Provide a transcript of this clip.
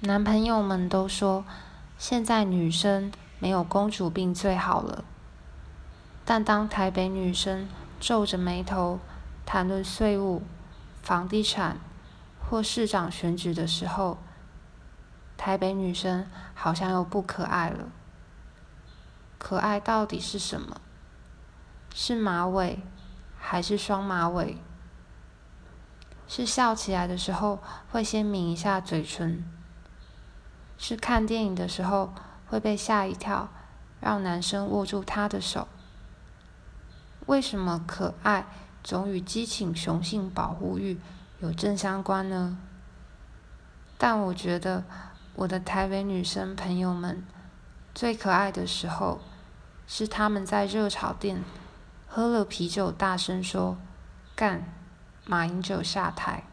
男朋友们都说，现在女生没有公主病最好了。但当台北女生皱着眉头谈论税务、房地产或市长选举的时候，台北女生好像又不可爱了。可爱到底是什么？是马尾，还是双马尾？是笑起来的时候会先抿一下嘴唇？是看电影的时候会被吓一跳，让男生握住她的手。为什么可爱总与激情、雄性保护欲有正相关呢？但我觉得我的台北女生朋友们最可爱的时候，是她们在热炒店喝了啤酒，大声说：“干，马英九下台。”